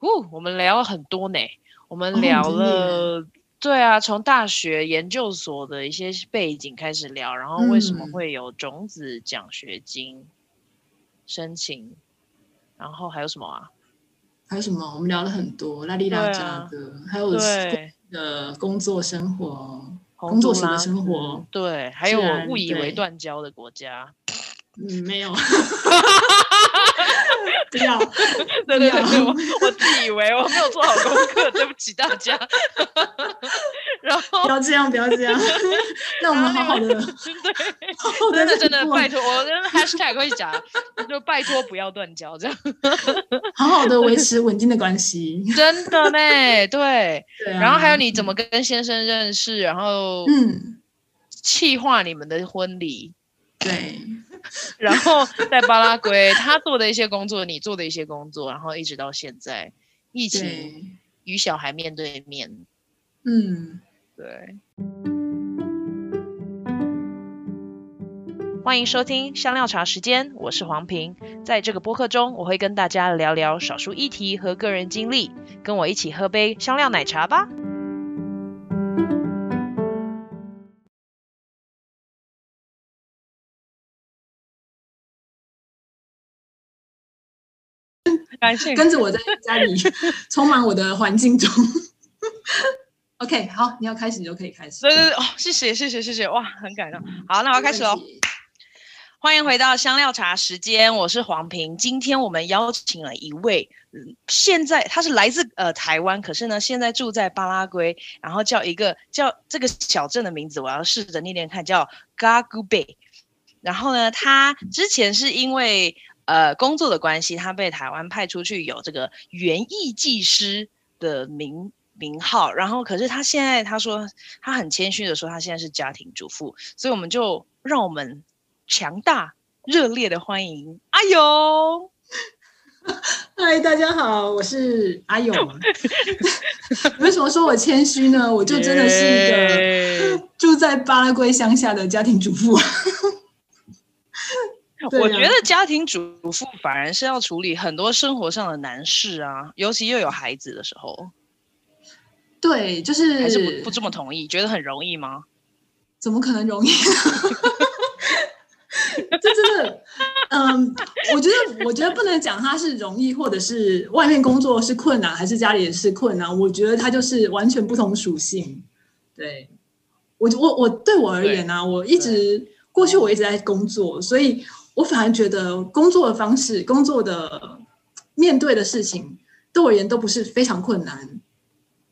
哦，我们聊了很多呢，我们聊了，哦、对啊，从大学研究所的一些背景开始聊，然后为什么会有种子奖学金申请，嗯、然后还有什么啊？还有什么？我们聊了很多，拉里拉扎的，啊、还有的工作生活，工作时的生活，对，还有我误以为断交的国家，嗯，没有。不要，对对对，我我自以为我没有做好功课，对不起大家。然后不要这样，不要这样，让我们好好的，对，真的真的拜托，我跟 hashtag 会讲，就拜托不要断交，这样，好好的维持稳定的关系，真的呢，对。然后还有你怎么跟先生认识，然后嗯，企划你们的婚礼，对。然后在巴拉圭，他做的一些工作，你做的一些工作，然后一直到现在，一起与小孩面对面，嗯，对。欢迎收听香料茶时间，我是黄平。在这个播客中，我会跟大家聊聊少数议题和个人经历，跟我一起喝杯香料奶茶吧。跟着我在家里 充满我的环境中。OK，好，你要开始你就可以开始。对对对，哦，谢谢谢谢谢谢，哇，很感动。好，那我要开始喽。欢迎回到香料茶时间，我是黄平。今天我们邀请了一位，现在他是来自呃台湾，可是呢现在住在巴拉圭，然后叫一个叫这个小镇的名字，我要试着念念看，叫 Gagube。然后呢，他之前是因为呃，工作的关系，他被台湾派出去有这个园艺技师的名名号。然后，可是他现在他说他很谦虚的说，他现在是家庭主妇。所以，我们就让我们强大热烈的欢迎阿勇。嗨，大家好，我是阿勇。为什么说我谦虚呢？我就真的是一个住在巴拉圭乡下的家庭主妇。我觉得家庭主妇反而是要处理很多生活上的难事啊，尤其又有孩子的时候。对，就是还是不不这么同意，觉得很容易吗？怎么可能容易？这真的，嗯，我觉得，我觉得不能讲它是容易，或者是外面工作是困难，还是家里也是困难。我觉得它就是完全不同属性。对，我我我对我而言呢、啊，我一直过去我一直在工作，所以。我反而觉得工作的方式、工作的面对的事情，对我而言都不是非常困难，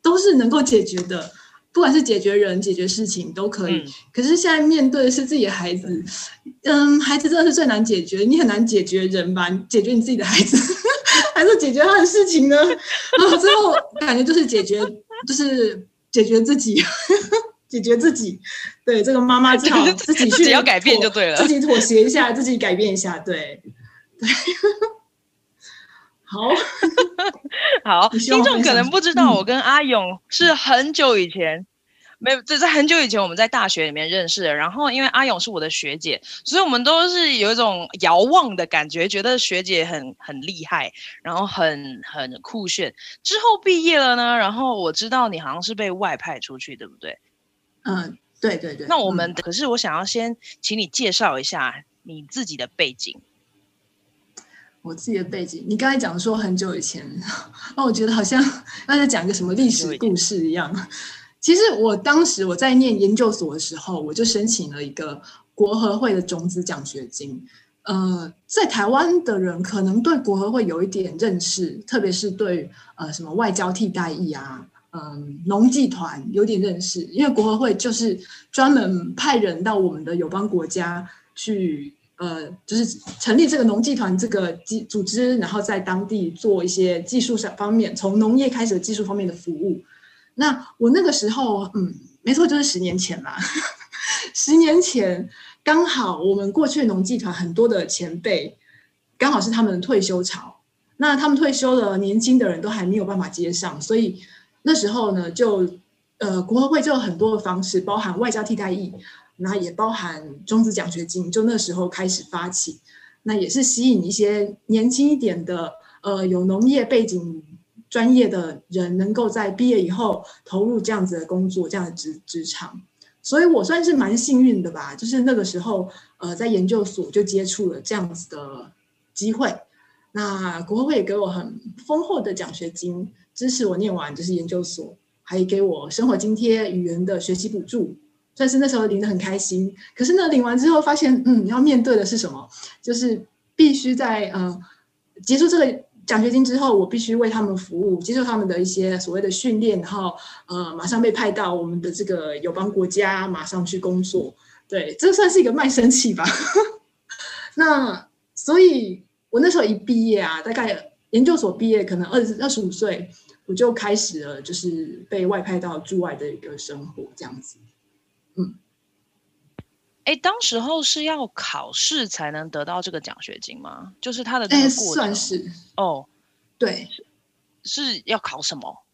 都是能够解决的。不管是解决人、解决事情都可以。嗯、可是现在面对的是自己的孩子，嗯，孩子真的是最难解决。你很难解决人吧？解决你自己的孩子，还是解决他的事情呢？然后最后感觉就是解决，就是解决自己。解决自己，对这个妈妈 只好自己去自己要改变就对了，自己妥协一下，自己改变一下，对对。好 好，听众可能不知道，我跟阿勇是很久以前，嗯、没有，这是很久以前我们在大学里面认识的。然后因为阿勇是我的学姐，所以我们都是有一种遥望的感觉，觉得学姐很很厉害，然后很很酷炫。之后毕业了呢，然后我知道你好像是被外派出去，对不对？嗯，对对对。那我们、嗯、可是我想要先请你介绍一下你自己的背景。我自己的背景，你刚才讲说很久以前，那我觉得好像 那在讲一个什么历史故事一样。其实我当时我在念研究所的时候，我就申请了一个国合会的种子奖学金。呃，在台湾的人可能对国合会有一点认识，特别是对呃什么外交替代役啊。嗯，农技团有点认识，因为国合会就是专门派人到我们的友邦国家去，呃，就是成立这个农技团这个机组织，然后在当地做一些技术上方面，从农业开始的技术方面的服务。那我那个时候，嗯，没错，就是十年前嘛。十年前刚好我们过去农技团很多的前辈，刚好是他们的退休潮，那他们退休了，年轻的人都还没有办法接上，所以。那时候呢，就呃，国合会就有很多的方式，包含外交替代役，那也包含中子奖学金，就那时候开始发起，那也是吸引一些年轻一点的，呃，有农业背景专业的人能够在毕业以后投入这样子的工作，这样的职职场。所以我算是蛮幸运的吧，就是那个时候，呃，在研究所就接触了这样子的机会。那国合会也给我很丰厚的奖学金，支持我念完就是研究所，还给我生活津贴、语言的学习补助，算是那时候领的很开心。可是呢，领完之后发现，嗯，要面对的是什么？就是必须在呃结束这个。奖学金之后，我必须为他们服务，接受他们的一些所谓的训练，然后呃，马上被派到我们的这个友邦国家，马上去工作。对，这算是一个卖身契吧。那所以，我那时候一毕业啊，大概研究所毕业，可能二十二十五岁，我就开始了，就是被外派到驻外的一个生活，这样子。嗯。哎，当时候是要考试才能得到这个奖学金吗？就是他的这个过程。算是哦，对是，是要考什么？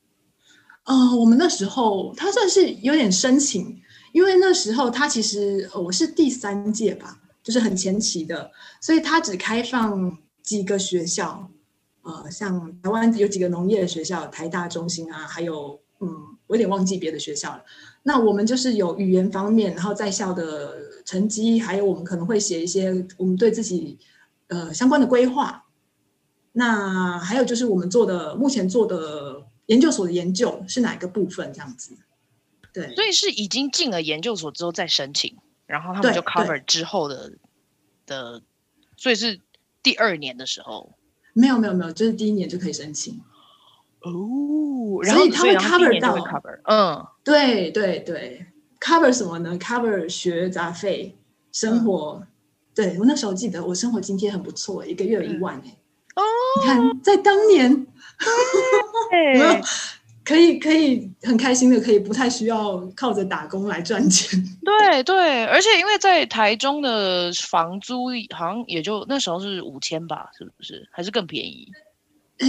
呃，我们那时候他算是有点申请，因为那时候他其实我是第三届吧，就是很前期的，所以他只开放几个学校，呃，像台湾有几个农业学校，台大、中心啊，还有嗯，我有点忘记别的学校了。那我们就是有语言方面，然后在校的。成绩，还有我们可能会写一些我们对自己呃相关的规划。那还有就是我们做的目前做的研究所的研究是哪一个部分这样子？对，所以是已经进了研究所之后再申请，然后他们就 cover 之后的的，所以是第二年的时候？没有没有没有，就是第一年就可以申请。哦，然后所以他会 cover 到，cover，嗯，对对对。cover 什么呢？cover 学杂费、生活。嗯、对我那时候记得，我生活津贴很不错，一个月有一万哎。哦，你看，在当年，对 可以可以很开心的，可以不太需要靠着打工来赚钱。对对，而且因为在台中的房租好像也就那时候是五千吧，是不是？还是更便宜？呃，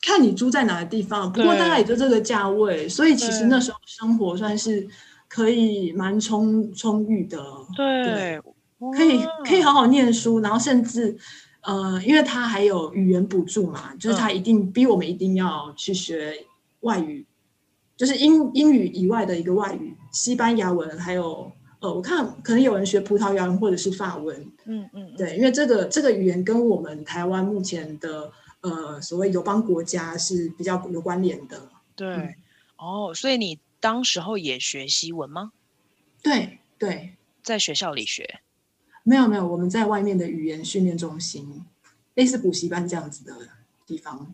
看你租在哪个地方，不过大概也就这个价位，所以其实那时候生活算是。可以蛮充充裕的，对，对可以可以好好念书，然后甚至，呃，因为他还有语言补助嘛，就是他一定逼我们一定要去学外语，嗯、就是英英语以外的一个外语，西班牙文，还有呃，我看可能有人学葡萄牙文或者是法文，嗯嗯，对，因为这个这个语言跟我们台湾目前的呃所谓友邦国家是比较有关联的，对，嗯、哦，所以你。当时候也学西文吗？对对，在学校里学。没有没有，我们在外面的语言训练中心，类似补习班这样子的地方。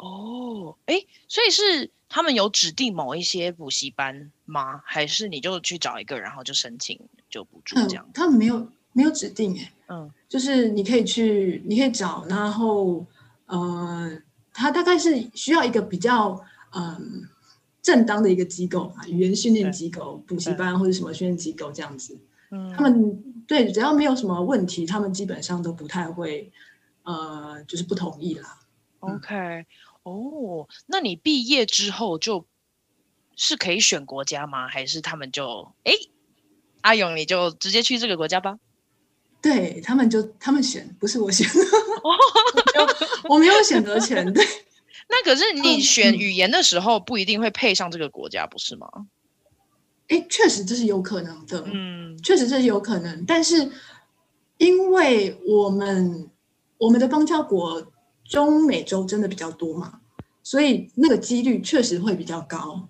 哦，哎，所以是他们有指定某一些补习班吗？还是你就去找一个，然后就申请就补助这样？嗯，他们没有没有指定哎，嗯，就是你可以去，你可以找，然后呃，他大概是需要一个比较嗯。正当的一个机构啊，语言训练机构、补习班或者什么训练机构这样子，嗯，他们对只要没有什么问题，他们基本上都不太会，呃，就是不同意啦。OK，哦，那你毕业之后就是可以选国家吗？还是他们就哎，阿勇你就直接去这个国家吧？对他们就他们选，不是我选，我没有选择权，对。那可是你选语言的时候不一定会配上这个国家，不是吗？哎，确实这是有可能的，嗯，确实这是有可能。但是因为我们我们的邦交国中美洲真的比较多嘛，所以那个几率确实会比较高。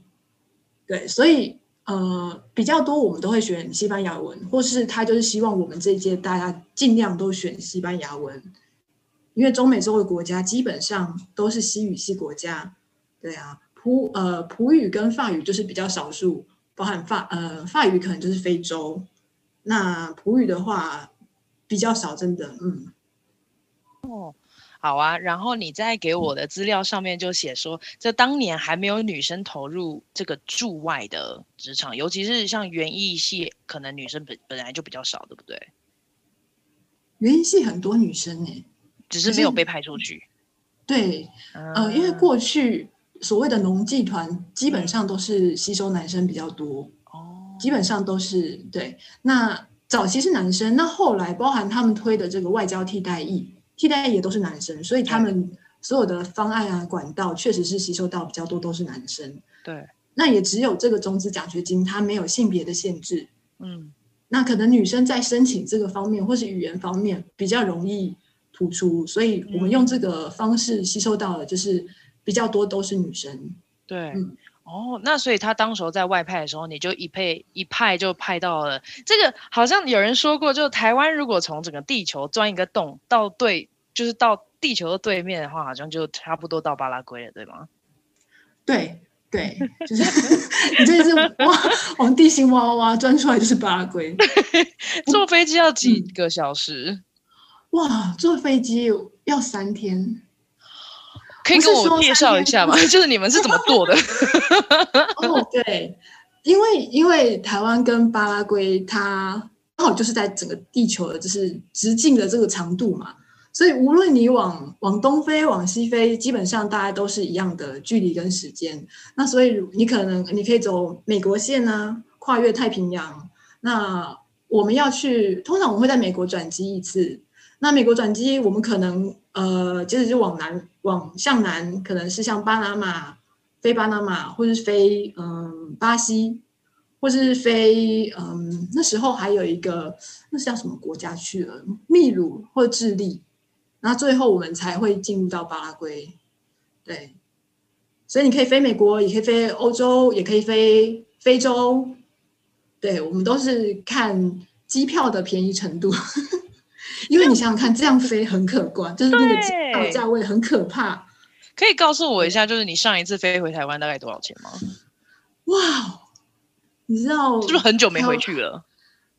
对，所以呃比较多我们都会选西班牙文，或是他就是希望我们这一届大家尽量都选西班牙文。因为中美洲的国家基本上都是西语系国家，对啊，普呃普语跟法语就是比较少数，包含法呃法语可能就是非洲，那普语的话比较少，真的，嗯，哦，好啊，然后你在给我的资料上面就写说，这当年还没有女生投入这个驻外的职场，尤其是像园艺系，可能女生本本来就比较少，对不对？园艺系很多女生哎。只是没有被派出去，对，呃，因为过去所谓的农技团基本上都是吸收男生比较多，哦，基本上都是对。那早期是男生，那后来包含他们推的这个外交替代役，替代也都是男生，所以他们所有的方案啊、管道，确实是吸收到比较多都是男生。对，那也只有这个中资奖学金，它没有性别的限制。嗯，那可能女生在申请这个方面或是语言方面比较容易突出，所以我们用这个方式吸收到了就是比较多都是女生。对。嗯哦，那所以他当时候在外派的时候，你就一派一派就派到了这个，好像有人说过，就台湾如果从整个地球钻一个洞到对，就是到地球的对面的话，好像就差不多到巴拉圭了，对吗？对对，就是 你这是挖往地心挖挖挖钻出来就是巴拉圭。坐飞机要几个小时？嗯、哇，坐飞机要三天。可以跟我介绍一下吗？就是你们是怎么做的？哦，对，因为因为台湾跟巴拉圭，它刚好就是在整个地球的，就是直径的这个长度嘛，所以无论你往往东飞、往西飞，基本上大家都是一样的距离跟时间。那所以你可能你可以走美国线啊，跨越太平洋。那我们要去，通常我们会在美国转机一次。那美国转机，我们可能呃，接着就往南，往向南，可能是像巴拿马，飞巴拿马，或是飞嗯巴西，或是飞嗯那时候还有一个那是叫什么国家去了？秘鲁或智利，然后最后我们才会进入到巴拉圭。对，所以你可以飞美国，也可以飞欧洲，也可以飞非洲。对，我们都是看机票的便宜程度。因为你想想看，这样飞很可观，就是那个机票价位很可怕。可以告诉我一下，就是你上一次飞回台湾大概多少钱吗？哇，你知道是不是很久没回去了？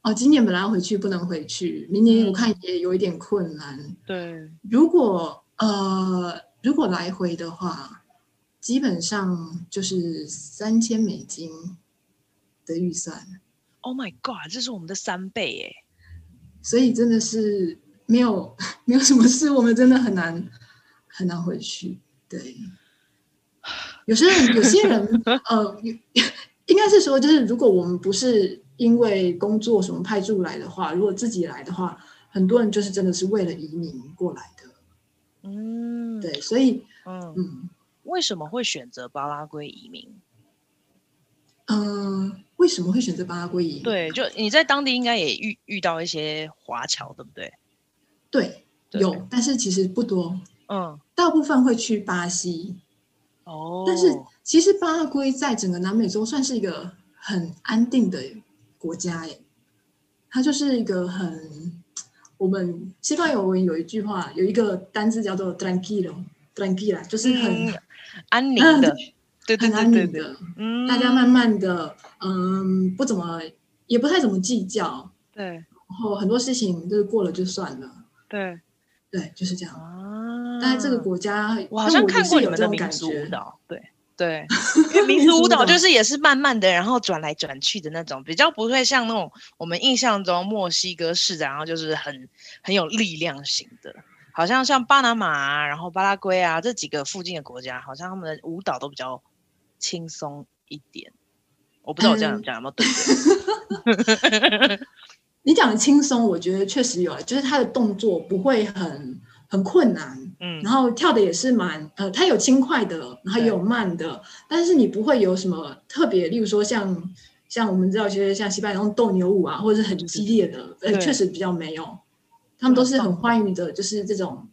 哦，今年本来要回去，不能回去，明年我看也有一点困难。嗯、对，如果呃，如果来回的话，基本上就是三千美金的预算。Oh my god，这是我们的三倍耶！所以真的是没有 没有什么事，我们真的很难很难回去。对，有些人有些人 呃，应该是说，就是如果我们不是因为工作什么派驻来的话，如果自己来的话，很多人就是真的是为了移民过来的。嗯，对，所以嗯嗯，为什么会选择巴拉圭移民？嗯、呃，为什么会选择巴拉圭移民？对，就你在当地应该也遇遇到一些华侨，对不对？对，有，但是其实不多。嗯，大部分会去巴西。哦，但是其实巴拉圭在整个南美洲算是一个很安定的国家耶。它就是一个很，我们西班牙文有一句话，有一个单字叫做 tranquilo，tranquila，就是很、嗯、安宁的。嗯对对对对对，很安宁的，嗯，大家慢慢的，嗯，不怎么，也不太怎么计较，对，然后很多事情就是过了就算了，对，对，就是这样。啊。但是这个国家，我好像看过你们的民族舞蹈，对对，因为民族舞蹈 就是也是慢慢的，然后转来转去的那种，比较不会像那种我们印象中墨西哥式的，然后就是很很有力量型的。好像像巴拿马啊，然后巴拉圭啊这几个附近的国家，好像他们的舞蹈都比较。轻松一点，我不知道我这样讲有没有对 你讲的轻松，我觉得确实有啊，就是他的动作不会很很困难，嗯，然后跳的也是蛮呃，它有轻快的，然后也有慢的，但是你不会有什么特别，例如说像像我们知道一些像西班牙那种斗牛舞啊，或者是很激烈的，呃，确实比较没有，他们都是很欢愉的，就是这种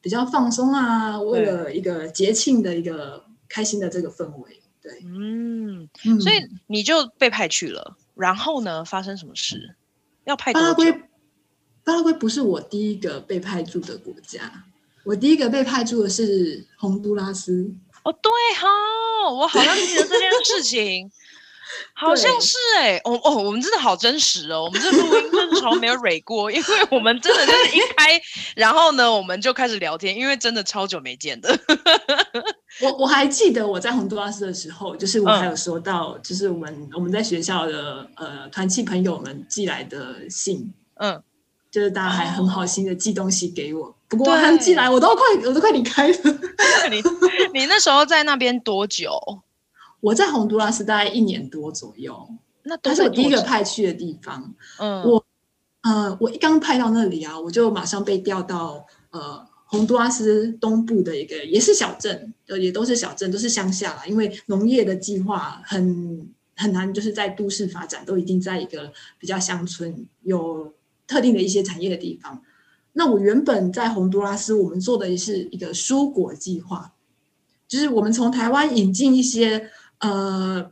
比较放松啊，为了一个节庆的一个开心的这个氛围。对，嗯，所以你就被派去了，然后呢，发生什么事？要派？巴拉圭，巴拉圭不是我第一个被派驻的国家，我第一个被派驻的是洪都拉斯。哦，对哈、哦，我好像记得这件事情。好像是哎、欸，哦哦，我们真的好真实哦，我们这录音真的从没有蕊过，因为我们真的就是一开，然后呢，我们就开始聊天，因为真的超久没见的。我我还记得我在洪都拉斯的时候，就是我还有收到，就是我们我们在学校的呃团契朋友们寄来的信，嗯，就是大家还很好心的寄东西给我，不过他们寄来我都快我都快离开了。你你那时候在那边多久？我在洪都拉斯大概一年多左右，那它是我第一个派去的地方。嗯，我呃，我一刚派到那里啊，我就马上被调到呃洪都拉斯东部的一个也是小镇，也都是小镇，都是乡下啦。因为农业的计划很很难，就是在都市发展，都一定在一个比较乡村有特定的一些产业的地方。那我原本在洪都拉斯，我们做的也是一个蔬果计划，就是我们从台湾引进一些呃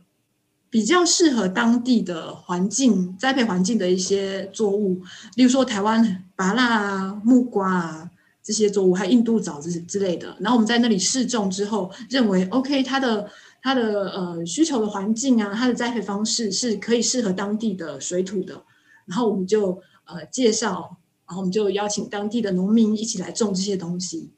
比较适合当地的环境栽培环境的一些作物，例如说台湾芭乐啊、木瓜啊这些作物，还有印度枣子之类的。然后我们在那里试种之后，认为 OK，它的它的呃需求的环境啊，它的栽培方式是可以适合当地的水土的。然后我们就呃介绍。然后我们就邀请当地的农民一起来种这些东西，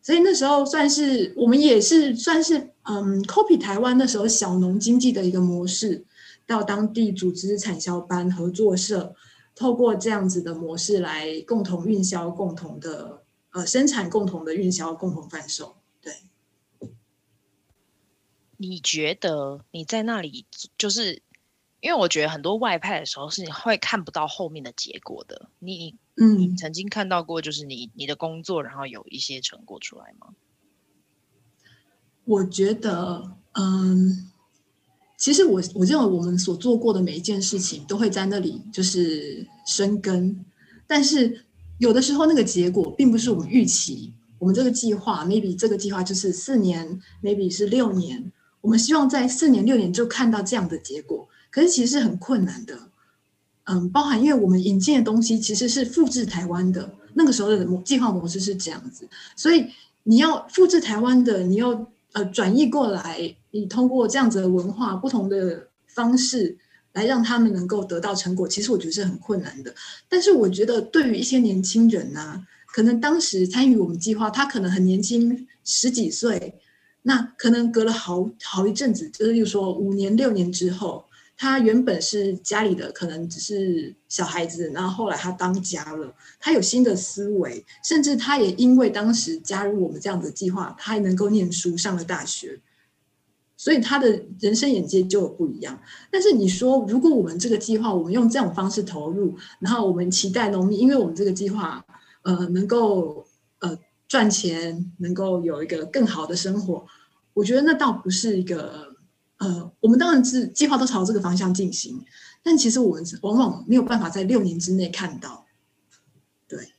所以那时候算是我们也是算是嗯，copy 台湾那时候小农经济的一个模式，到当地组织产销班合作社，透过这样子的模式来共同运销、共同的呃生产、共同的运销、共同贩售。对，你觉得你在那里就是？因为我觉得很多外派的时候是你会看不到后面的结果的。你，嗯，你曾经看到过就是你你的工作，然后有一些成果出来吗？我觉得，嗯，其实我我认为我们所做过的每一件事情都会在那里就是生根，但是有的时候那个结果并不是我们预期。我们这个计划，maybe 这个计划就是四年，maybe 是六年，我们希望在四年六年就看到这样的结果。可是其实是很困难的，嗯，包含因为我们引进的东西其实是复制台湾的，那个时候的模计划模式是这样子，所以你要复制台湾的，你要呃转移过来，你通过这样子的文化不同的方式来让他们能够得到成果，其实我觉得是很困难的。但是我觉得对于一些年轻人呢、可能当时参与我们计划，他可能很年轻，十几岁，那可能隔了好好一阵子，就是又说五年六年之后。他原本是家里的，可能只是小孩子，然后后来他当家了，他有新的思维，甚至他也因为当时加入我们这样的计划，他还能够念书，上了大学，所以他的人生眼界就有不一样。但是你说，如果我们这个计划，我们用这种方式投入，然后我们期待农民，因为我们这个计划，呃，能够呃赚钱，能够有一个更好的生活，我觉得那倒不是一个。呃，我们当然是计划都朝这个方向进行，但其实我们往往没有办法在六年之内看到。对，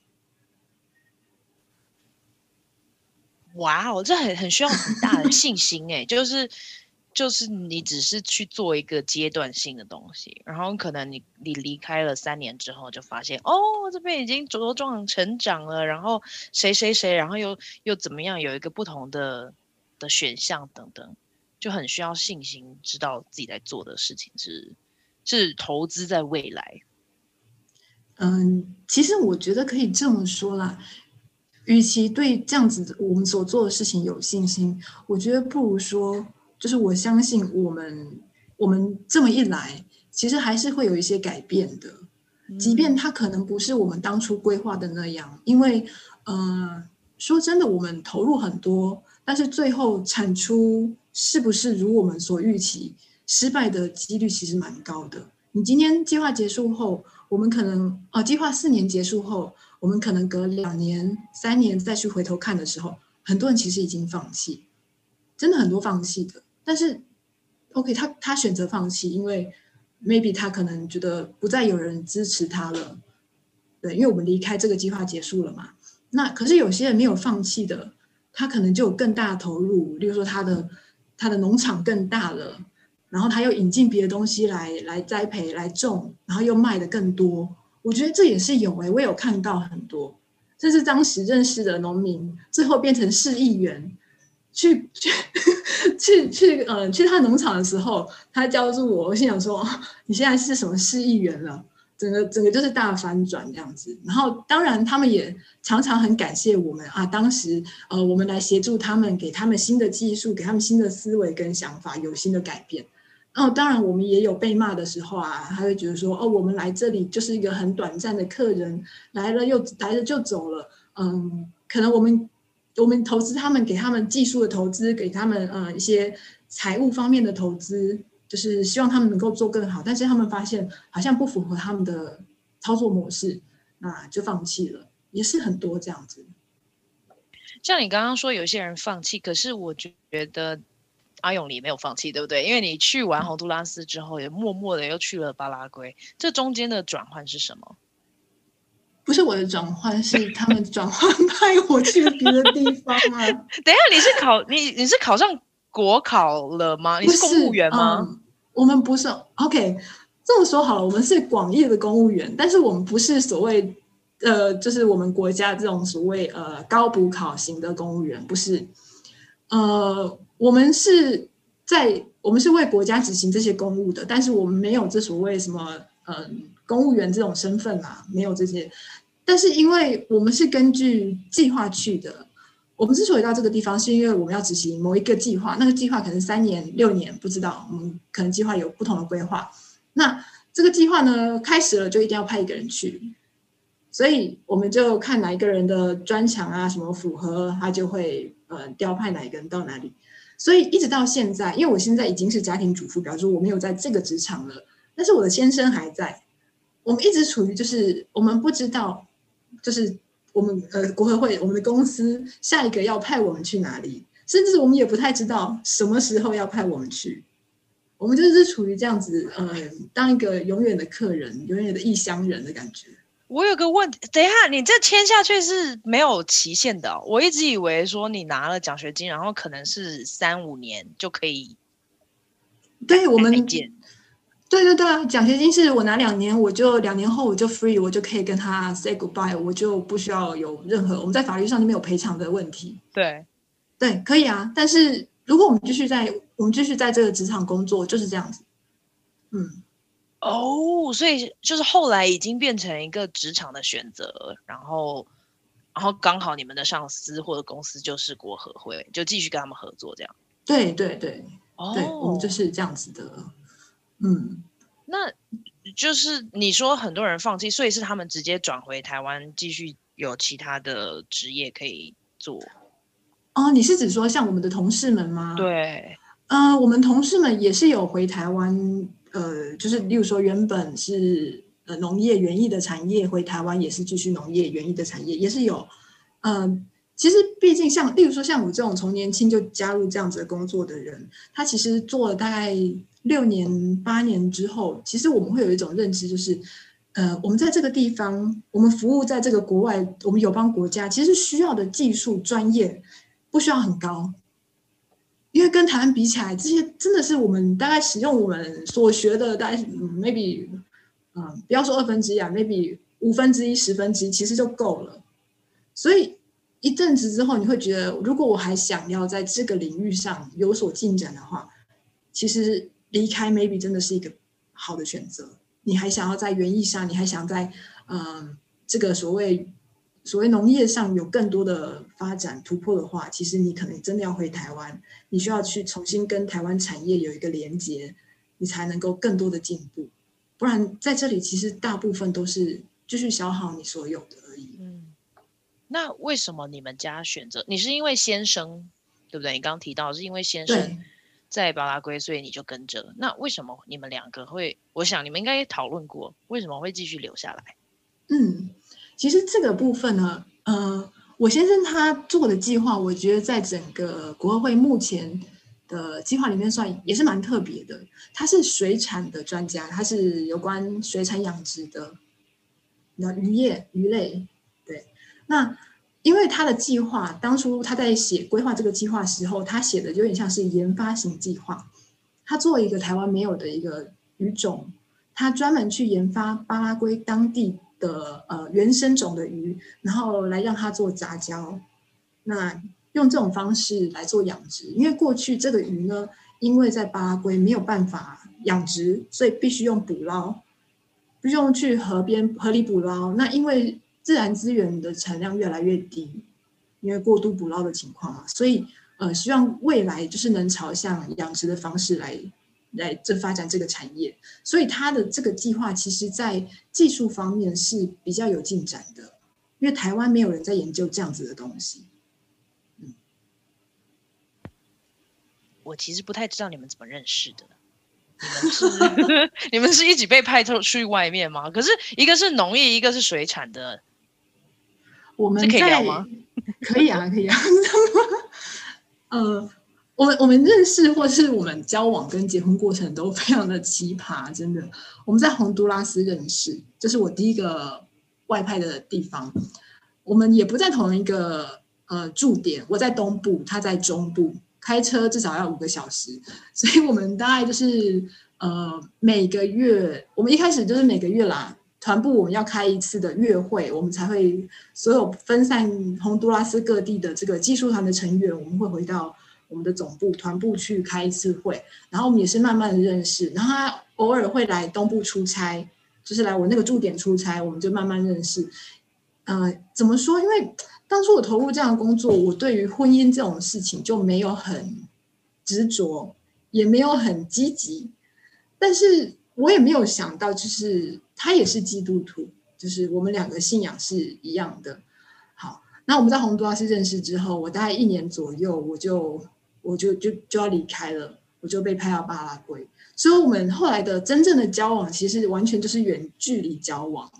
哇哦，这很很需要很大的信心哎，就是就是你只是去做一个阶段性的东西，然后可能你你离开了三年之后，就发现哦，这边已经茁壮成长了，然后谁谁谁，然后又又怎么样，有一个不同的的选项等等。就很需要信心，知道自己在做的事情是是投资在未来。嗯，其实我觉得可以这么说啦，与其对这样子我们所做的事情有信心，我觉得不如说，就是我相信我们我们这么一来，其实还是会有一些改变的，即便它可能不是我们当初规划的那样，因为嗯，说真的，我们投入很多，但是最后产出。是不是如我们所预期，失败的几率其实蛮高的。你今天计划结束后，我们可能哦，计划四年结束后，我们可能隔两年、三年再去回头看的时候，很多人其实已经放弃，真的很多放弃的。但是，OK，他他选择放弃，因为 maybe 他可能觉得不再有人支持他了。对，因为我们离开这个计划结束了嘛。那可是有些人没有放弃的，他可能就有更大的投入，例如说他的。他的农场更大了，然后他又引进别的东西来来栽培、来种，然后又卖的更多。我觉得这也是有诶，我有看到很多，这是当时认识的农民，最后变成市议员，去去去去呃去他农场的时候，他叫住我，我心想说：你现在是什么市议员了？整个整个就是大翻转这样子，然后当然他们也常常很感谢我们啊，当时呃我们来协助他们，给他们新的技术，给他们新的思维跟想法，有新的改变。然后当然我们也有被骂的时候啊，他会觉得说哦，我们来这里就是一个很短暂的客人，来了又来了就走了，嗯，可能我们我们投资他们，给他们技术的投资，给他们呃一些财务方面的投资。就是希望他们能够做更好，但是他们发现好像不符合他们的操作模式，那就放弃了，也是很多这样子。像你刚刚说有些人放弃，可是我觉得阿永你没有放弃，对不对？因为你去完洪都拉斯之后，也默默的又去了巴拉圭，这中间的转换是什么？不是我的转换，是他们转换 派我去别的地方啊。等一下，你是考你你是考上国考了吗？你是公务员吗？嗯、我们不是。OK，这么说好了，我们是广义的公务员，但是我们不是所谓呃，就是我们国家这种所谓呃高补考型的公务员，不是。呃，我们是在我们是为国家执行这些公务的，但是我们没有这所谓什么嗯。呃公务员这种身份啊，没有这些，但是因为我们是根据计划去的，我们之所以到这个地方，是因为我们要执行某一个计划，那个计划可能三年、六年，不知道，我们可能计划有不同的规划。那这个计划呢，开始了就一定要派一个人去，所以我们就看哪一个人的专长啊什么符合，他就会呃调派哪一个人到哪里。所以一直到现在，因为我现在已经是家庭主妇，表示我没有在这个职场了，但是我的先生还在。我们一直处于就是我们不知道，就是我们呃国合会我们的公司下一个要派我们去哪里，甚至我们也不太知道什么时候要派我们去。我们就是处于这样子呃，当一个永远的客人，永远的异乡人的感觉。我有个问题，等一下，你这签下去是没有期限的哦？我一直以为说你拿了奖学金，然后可能是三五年就可以。对我们。对对对啊，奖学金是我拿两年，我就两年后我就 free，我就可以跟他 say goodbye，我就不需要有任何我们在法律上就没有赔偿的问题。对，对，可以啊。但是如果我们继续在我们继续在这个职场工作，就是这样子。嗯，哦，所以就是后来已经变成一个职场的选择，然后然后刚好你们的上司或者公司就是国合会，就继续跟他们合作这样。对对对，哦，对，我们就是这样子的。嗯，那就是你说很多人放弃，所以是他们直接转回台湾，继续有其他的职业可以做。哦，你是指说像我们的同事们吗？对，呃，我们同事们也是有回台湾，呃，就是例如说原本是呃农业园艺的产业，回台湾也是继续农业园艺的产业，也是有。嗯、呃，其实毕竟像例如说像我这种从年轻就加入这样子的工作的人，他其实做了大概。六年八年之后，其实我们会有一种认知，就是，呃，我们在这个地方，我们服务在这个国外，我们友邦国家，其实需要的技术专业不需要很高，因为跟台湾比起来，这些真的是我们大概使用我们所学的，大概 maybe，嗯，不要说二分之一啊，maybe 五分之一、十分之一，其实就够了。所以一阵子之后，你会觉得，如果我还想要在这个领域上有所进展的话，其实。离开 maybe 真的是一个好的选择。你还想要在园艺上，你还想在嗯、这个所谓所谓农业上有更多的发展突破的话，其实你可能真的要回台湾，你需要去重新跟台湾产业有一个连接，你才能够更多的进步。不然在这里其实大部分都是继续消耗你所有的。那为什么你们家选择？你是因为先生对不对？你刚刚提到是因为先生。在巴拉圭，所以你就跟着。那为什么你们两个会？我想你们应该也讨论过，为什么会继续留下来？嗯，其实这个部分呢，呃，我先生他做的计划，我觉得在整个国合会目前的计划里面算也是蛮特别的。他是水产的专家，他是有关水产养殖的，那渔业鱼类，对，那。因为他的计划当初他在写规划这个计划时候，他写的有点像是研发型计划。他做一个台湾没有的一个鱼种，他专门去研发巴拉圭当地的呃原生种的鱼，然后来让它做杂交。那用这种方式来做养殖，因为过去这个鱼呢，因为在巴拉圭没有办法养殖，所以必须用捕捞，不用去河边河里捕捞。那因为自然资源的产量越来越低，因为过度捕捞的情况嘛，所以呃，希望未来就是能朝向养殖的方式来来这发展这个产业。所以他的这个计划，其实在技术方面是比较有进展的，因为台湾没有人在研究这样子的东西。嗯，我其实不太知道你们怎么认识的。你们是 你们是一起被派出去外面吗？可是一个是农业，一个是水产的。我们在 可以啊，可以啊。呃，我们我们认识或是我们交往跟结婚过程都非常的奇葩，真的。我们在洪都拉斯认识，这是我第一个外派的地方。我们也不在同一个呃驻点，我在东部，他在中部，开车至少要五个小时，所以我们大概就是呃每个月，我们一开始就是每个月啦。团部我们要开一次的月会，我们才会所有分散洪都拉斯各地的这个技术团的成员，我们会回到我们的总部团部去开一次会，然后我们也是慢慢的认识，然后他偶尔会来东部出差，就是来我那个驻点出差，我们就慢慢认识。呃，怎么说？因为当初我投入这样工作，我对于婚姻这种事情就没有很执着，也没有很积极，但是我也没有想到就是。他也是基督徒，就是我们两个信仰是一样的。好，那我们在洪都拉斯认识之后，我大概一年左右，我就我就就就要离开了，我就被派到巴拉圭。所以，我们后来的真正的交往，其实完全就是远距离交往。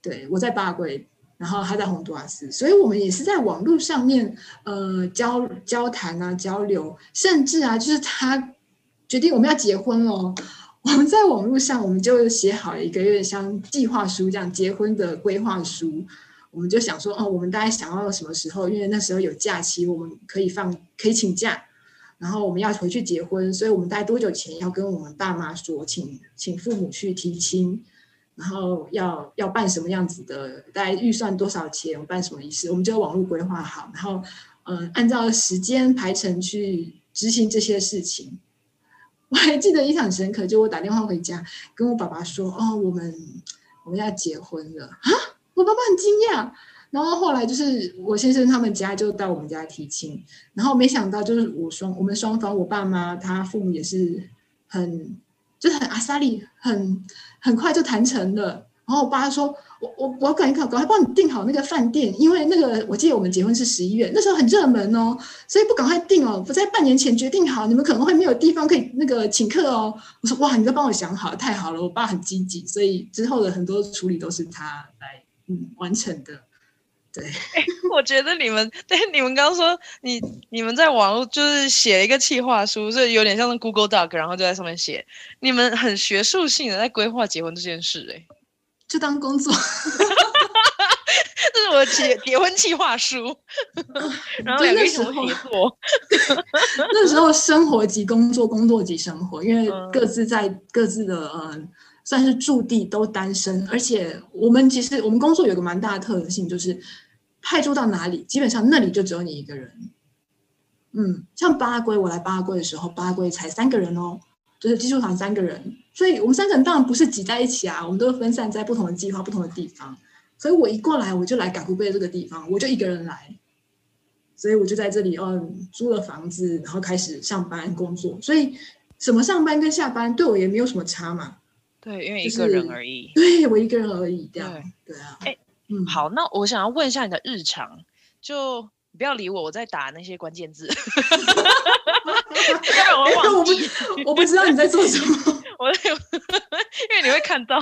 对，我在巴拉圭，然后他在洪都拉斯，所以我们也是在网络上面呃交交谈啊交流，甚至啊，就是他决定我们要结婚了。我们在网络上，我们就写好一个有点像计划书这样结婚的规划书。我们就想说，哦，我们大概想要什么时候？因为那时候有假期，我们可以放，可以请假。然后我们要回去结婚，所以我们大概多久前要跟我们爸妈说，请请父母去提亲。然后要要办什么样子的，大概预算多少钱？我办什么仪式？我们就网络规划好，然后嗯、呃，按照时间排程去执行这些事情。我还记得印象深刻，就我打电话回家跟我爸爸说：“哦，我们我们要结婚了啊！”我爸爸很惊讶。然后后来就是我先生他们家就到我们家提亲，然后没想到就是我双我们双方我爸妈他父母也是很就是很阿萨利，很很快就谈成了。然后我爸说。我我我赶紧赶快帮你订好那个饭店，因为那个我记得我们结婚是十一月，那时候很热门哦，所以不赶快订哦，不在半年前决定好，你们可能会没有地方可以那个请客哦。我说哇，你都帮我想好，太好了，我爸很积极，所以之后的很多处理都是他来嗯完成的。对，我觉得你们 对你们刚刚说你你们在网络就是写一个企划书，就有点像是 Google Doc，然后就在上面写，你们很学术性的在规划结婚这件事，哎。就当工作，这是我的结结婚计划书，然后那个一起协作。那时候生活及工作，工作及生活，因为各自在各自的嗯，算是驻地都单身，而且我们其实我们工作有个蛮大的特性，就是派驻到哪里，基本上那里就只有你一个人。嗯，像巴拉圭，我来巴拉圭的时候，巴拉圭才三个人哦。就是技术团三个人，所以我们三个人当然不是挤在一起啊，我们都分散在不同的计划、不同的地方。所以我一过来，我就来港湖贝这个地方，我就一个人来，所以我就在这里，嗯，租了房子，然后开始上班工作。所以什么上班跟下班对我也没有什么差嘛。对，因为一个人而已。就是、对我一个人而已，这样对，对啊。哎，嗯，好，那我想要问一下你的日常，就。你不要理我，我在打那些关键字。我忘记，我不知道你在做什么。我因为你会看到，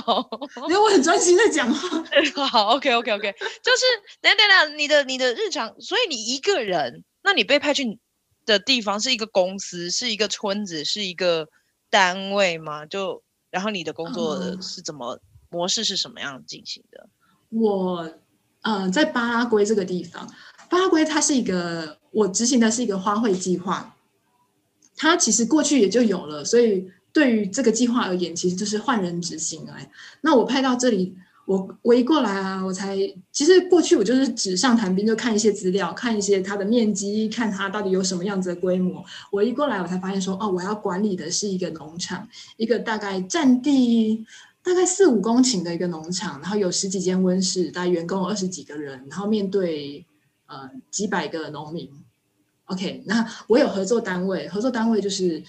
因为我很专心在讲话。好，OK，OK，OK，就是等等等，你的你的日常，所以你一个人，那你被派去的地方是一个公司，是一个村子，是一个单位吗？就然后你的工作是怎么、嗯、模式是什么样进行的？我嗯、呃，在巴拉圭这个地方。巴拉圭它是一个，我执行的是一个花卉计划，它其实过去也就有了，所以对于这个计划而言，其实就是换人执行来。那我派到这里，我我一过来啊，我才其实过去我就是纸上谈兵，就看一些资料，看一些它的面积，看它到底有什么样子的规模。我一过来，我才发现说，哦，我要管理的是一个农场，一个大概占地大概四五公顷的一个农场，然后有十几间温室，大概员工二十几个人，然后面对。呃，几百个农民，OK，那我有合作单位，合作单位就是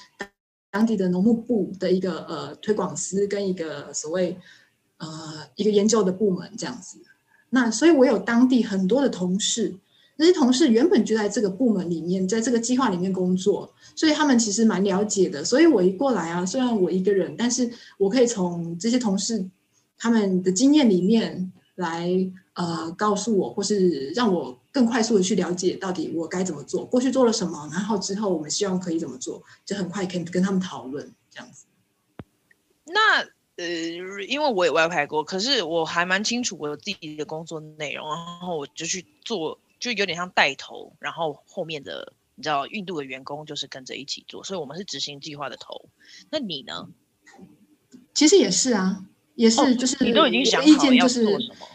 当地的农牧部的一个呃推广司跟一个所谓呃一个研究的部门这样子。那所以，我有当地很多的同事，那些同事原本就在这个部门里面，在这个计划里面工作，所以他们其实蛮了解的。所以我一过来啊，虽然我一个人，但是我可以从这些同事他们的经验里面来呃告诉我，或是让我。更快速的去了解到底我该怎么做，过去做了什么，然后之后我们希望可以怎么做，就很快可以跟他们讨论这样子。那呃，因为我也外派过，可是我还蛮清楚我自己的工作内容，然后我就去做，就有点像带头，然后后面的你知道印度的员工就是跟着一起做，所以我们是执行计划的头。那你呢？其实也是啊，也是，就是、哦、你都已经想好要做什么？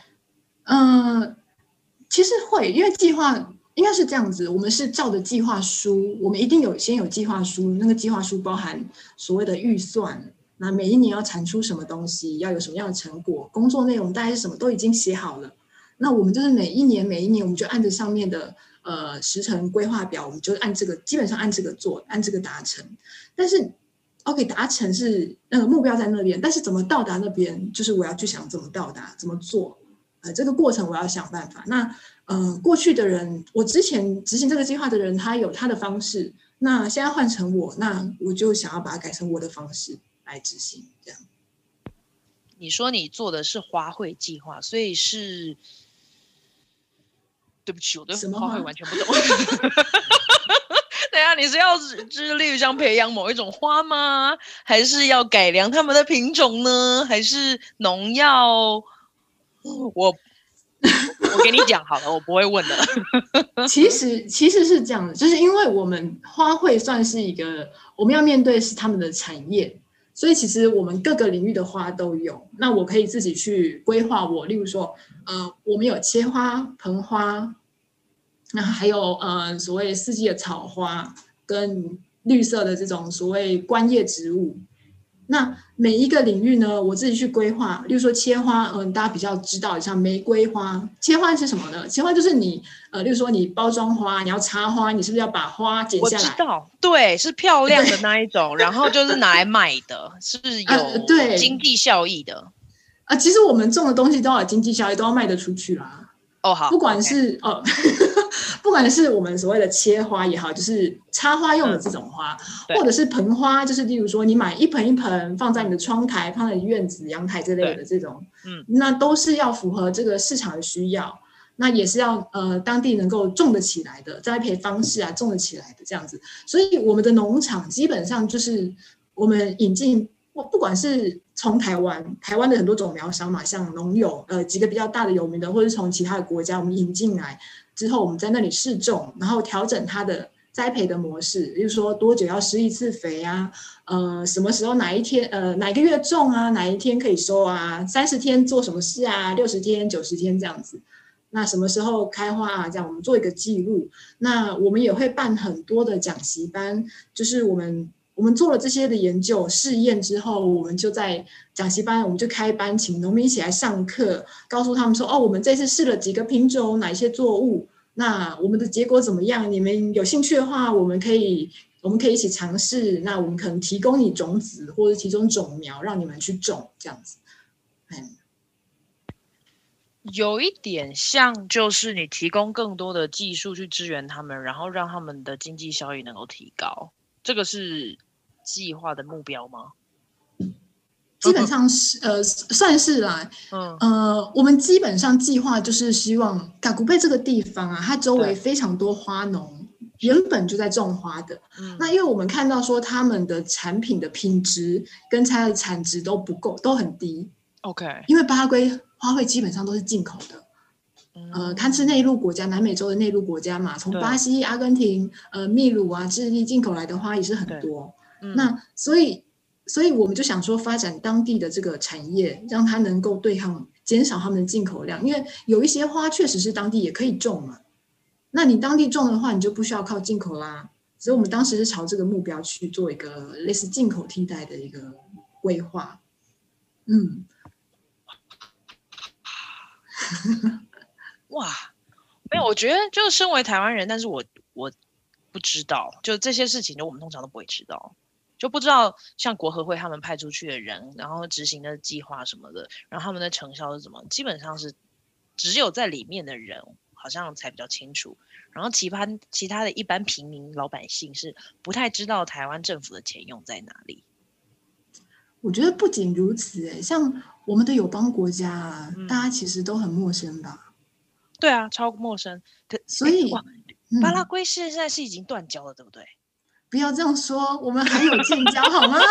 嗯、呃，其实会，因为计划应该是这样子，我们是照着计划书，我们一定有先有计划书，那个计划书包含所谓的预算，那每一年要产出什么东西，要有什么样的成果，工作内容大概是什么，都已经写好了。那我们就是每一年每一年，我们就按着上面的呃时程规划表，我们就按这个，基本上按这个做，按这个达成。但是 OK，达成是那个目标在那边，但是怎么到达那边，就是我要去想怎么到达，怎么做。呃，这个过程我要想办法。那呃，过去的人，我之前执行这个计划的人，他有他的方式。那现在换成我，那我就想要把它改成我的方式来执行。这样。你说你做的是花卉计划，所以是？对不起，我对花卉完全不懂。对啊，你是要致力于想培养某一种花吗？还是要改良它们的品种呢？还是农药？我我给你讲好了，我不会问的。其实其实是这样的，就是因为我们花卉算是一个我们要面对是他们的产业，所以其实我们各个领域的花都有。那我可以自己去规划我，例如说，呃，我们有切花、盆花，那还有呃所谓四季的草花跟绿色的这种所谓观叶植物。那每一个领域呢，我自己去规划。例如说切花，嗯，大家比较知道，像玫瑰花，切花是什么呢？切花就是你，呃，例如说你包装花，你要插花，你是不是要把花剪下来？我知道，对，是漂亮的那一种，然后就是拿来卖的，是有对经济效益的？啊、呃，其实我们种的东西都要有经济效益，都要卖得出去啦。哦，好，不管是.哦。不管是我们所谓的切花也好，就是插花用的这种花，嗯、或者是盆花，就是例如说你买一盆一盆放在你的窗台、放在你院子、阳台之类的这种，嗯，那都是要符合这个市场的需要，那也是要呃当地能够种得起来的栽培方式啊，种得起来的这样子。所以我们的农场基本上就是我们引进，不不管是从台湾，台湾的很多种苗商嘛，像农友呃几个比较大的有名的，或者从其他的国家我们引进来。之后我们在那里试种，然后调整它的栽培的模式，比如说多久要施一次肥啊，呃，什么时候哪一天呃哪个月种啊，哪一天可以收啊，三十天做什么事啊，六十天、九十天这样子，那什么时候开花啊？这样我们做一个记录。那我们也会办很多的讲习班，就是我们。我们做了这些的研究试验之后，我们就在讲习班，我们就开班，请农民一起来上课，告诉他们说：“哦，我们这次试了几个品种，哪些作物，那我们的结果怎么样？你们有兴趣的话，我们可以，我们可以一起尝试。那我们可能提供你种子或者提供种苗，让你们去种，这样子。”嗯，有一点像，就是你提供更多的技术去支援他们，然后让他们的经济效益能够提高。这个是。计划的目标吗？基本上是呃，算是啦。嗯呃，我们基本上计划就是希望嘎古贝这个地方啊，它周围非常多花农，原本就在种花的。嗯，那因为我们看到说他们的产品的品质跟它的产值都不够，都很低。OK，因为巴拉圭花卉基本上都是进口的。嗯，呃，它是内陆国家，南美洲的内陆国家嘛，从巴西、阿根廷、呃，秘鲁啊、智利进口来的花也是很多。嗯、那所以，所以我们就想说，发展当地的这个产业，让它能够对抗减少他们的进口量，因为有一些花确实是当地也可以种嘛。那你当地种的话，你就不需要靠进口啦。所以我们当时是朝这个目标去做一个类似进口替代的一个规划。嗯，哇，没有，我觉得就是身为台湾人，但是我我不知道，就这些事情，就我们通常都不会知道。就不知道像国合会他们派出去的人，然后执行的计划什么的，然后他们的成效是怎么？基本上是只有在里面的人好像才比较清楚，然后其他其他的一般平民老百姓是不太知道台湾政府的钱用在哪里。我觉得不仅如此，欸，像我们的友邦国家，啊，嗯，大家其实都很陌生吧？对啊，超陌生。可所以 哇，巴拉圭现在是已经断交了，对不对？不要这样说，我们还有建交好吗？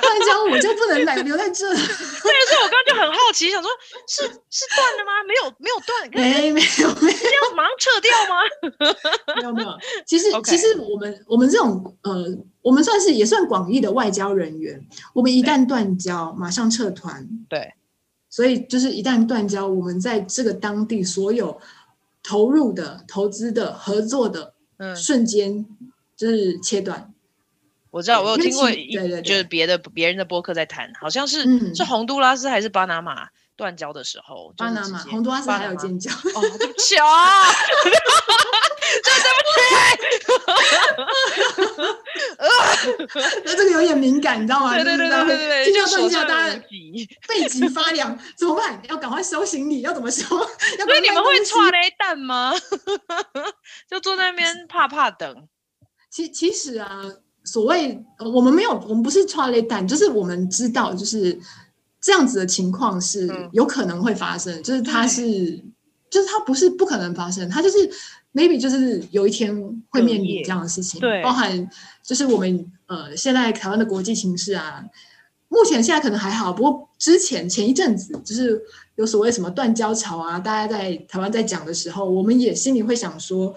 断交我就不能来留在这。对，所以我刚刚就很好奇，想说，是是断了吗？没有，没有断。没，没有，没有。要马上撤掉吗？没有，没有。其实，其实我们我们这种呃，我们算是也算广义的外交人员。我们一旦断交，马上撤团。对。所以，就是一旦断交，我们在这个当地所有投入的、投资的、合作的，嗯，瞬间。就是切断，我知道，我有听过，就是别的别人的播客在谈，好像是、嗯、是洪都拉斯还是巴拿马断交的时候，巴拿马、洪都拉斯还有建交，哦，对不起啊，真对不起，那这个有点敏感，你知道吗？对对对对对对，建交断交，大家 背脊发凉，怎么办？要赶快收行李，要怎么收？所以你们会剉咧等吗？就坐在那边怕怕等。其其实啊，所谓我们没有，我们不是剉咧等，就是我们知道，就是这样子的情况是有可能会发生，嗯、就是它是，就是它不是不可能发生，它就是 maybe 就是有一天会面临这样的事情，对，包含就是我们呃现在台湾的国际形势啊，目前现在可能还好，不过之前前一阵子就是有所谓什么断交潮啊，大家在台湾在讲的时候，我们也心里会想说。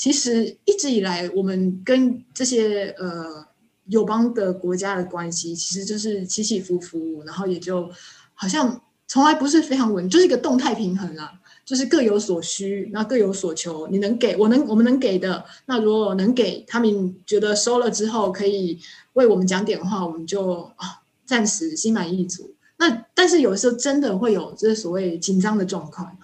其实一直以来，我们跟这些呃友邦的国家的关系，其实就是起起伏伏，然后也就好像从来不是非常稳，就是一个动态平衡啊，就是各有所需，那各有所求。你能给我能我们能给的，那如果能给他们觉得收了之后可以为我们讲点话，我们就啊暂时心满意足。那但是有时候真的会有这所谓紧张的状况。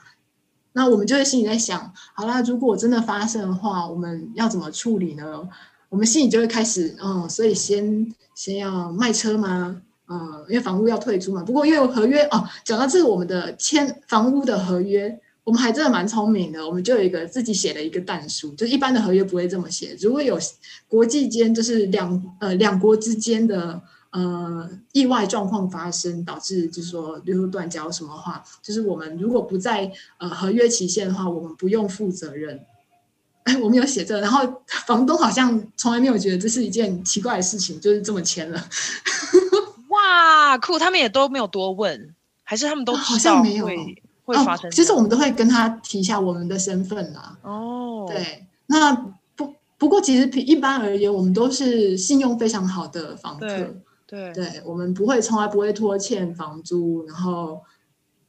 那我们就会心里在想，好啦，如果真的发生的话，我们要怎么处理呢？我们心里就会开始，嗯，所以先先要卖车吗？嗯，因为房屋要退租嘛。不过因为有合约哦，讲到这个，我们的签房屋的合约，我们还真的蛮聪明的，我们就有一个自己写的一个但书，就一般的合约不会这么写。如果有国际间就是两呃两国之间的。呃，意外状况发生导致就是说，比如说断交什么话，就是我们如果不在呃合约期限的话，我们不用负责任。哎，我们有写这，然后房东好像从来没有觉得这是一件奇怪的事情，就是这么签了。哇，酷！他们也都没有多问，还是他们都好像没有会发生、哦。其实我们都会跟他提一下我们的身份啦。哦，对，那不不过其实一般而言，我们都是信用非常好的房客。对，对，我们不会，从来不会拖欠房租，然后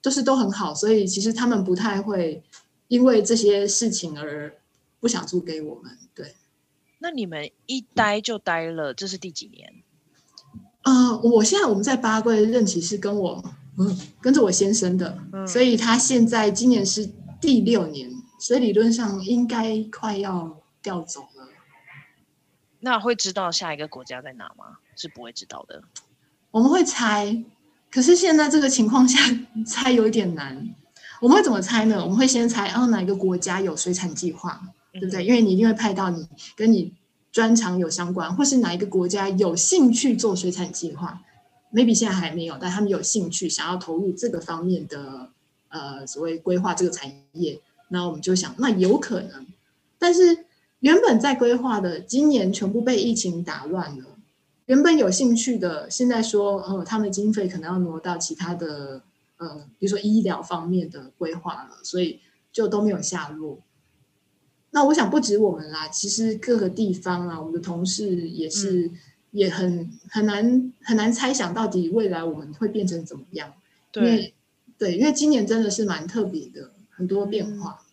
就是都很好，所以其实他们不太会因为这些事情而不想租给我们。对，那你们一待就待了，这是第几年？呃，我现在我们在巴拉圭的任期是跟我嗯跟着我先生的，嗯，所以他现在今年是第六年，所以理论上应该快要调走了。那会知道下一个国家在哪吗？是不会知道的，我们会猜，可是现在这个情况下猜有一点难。我们会怎么猜呢？我们会先猜，哦，哪一个国家有水产计划，对不对？因为你一定会派到你跟你专长有相关，或是哪一个国家有兴趣做水产计划，maybe 现在还没有，但他们有兴趣想要投入这个方面的呃所谓规划这个产业，那我们就想，那有可能，但是原本在规划的今年全部被疫情打乱了。原本有兴趣的，现在说，呃，他们经费可能要挪到其他的，呃，比如说医疗方面的规划了，所以就都没有下落。那我想不止我们啦，其实各个地方啊，我们的同事也是，嗯、也很很难很难猜想到底未来我们会变成怎么样。对，对，因为今年真的是蛮特别的，很多变化。嗯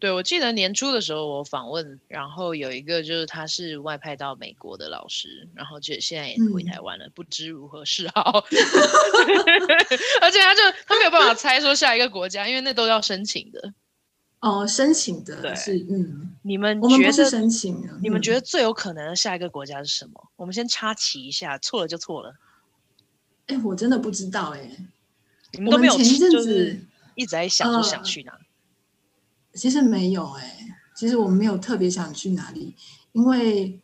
对，我记得年初的时候我访问，然后有一个就是他是外派到美国的老师，然后就现在也回台湾了，嗯、不知如何是好。而且他就他没有办法猜说下一个国家，因为那都要申请的。哦，申请的对是嗯，你们觉得是申请的？你们觉得最有可能的下一个国家是什么？嗯、我们先插旗一下，错了就错了。哎，我真的不知道哎，你们都没有前一阵子一直在想说想去哪？呃其实没有哎、其实我们没有特别想去哪里，因为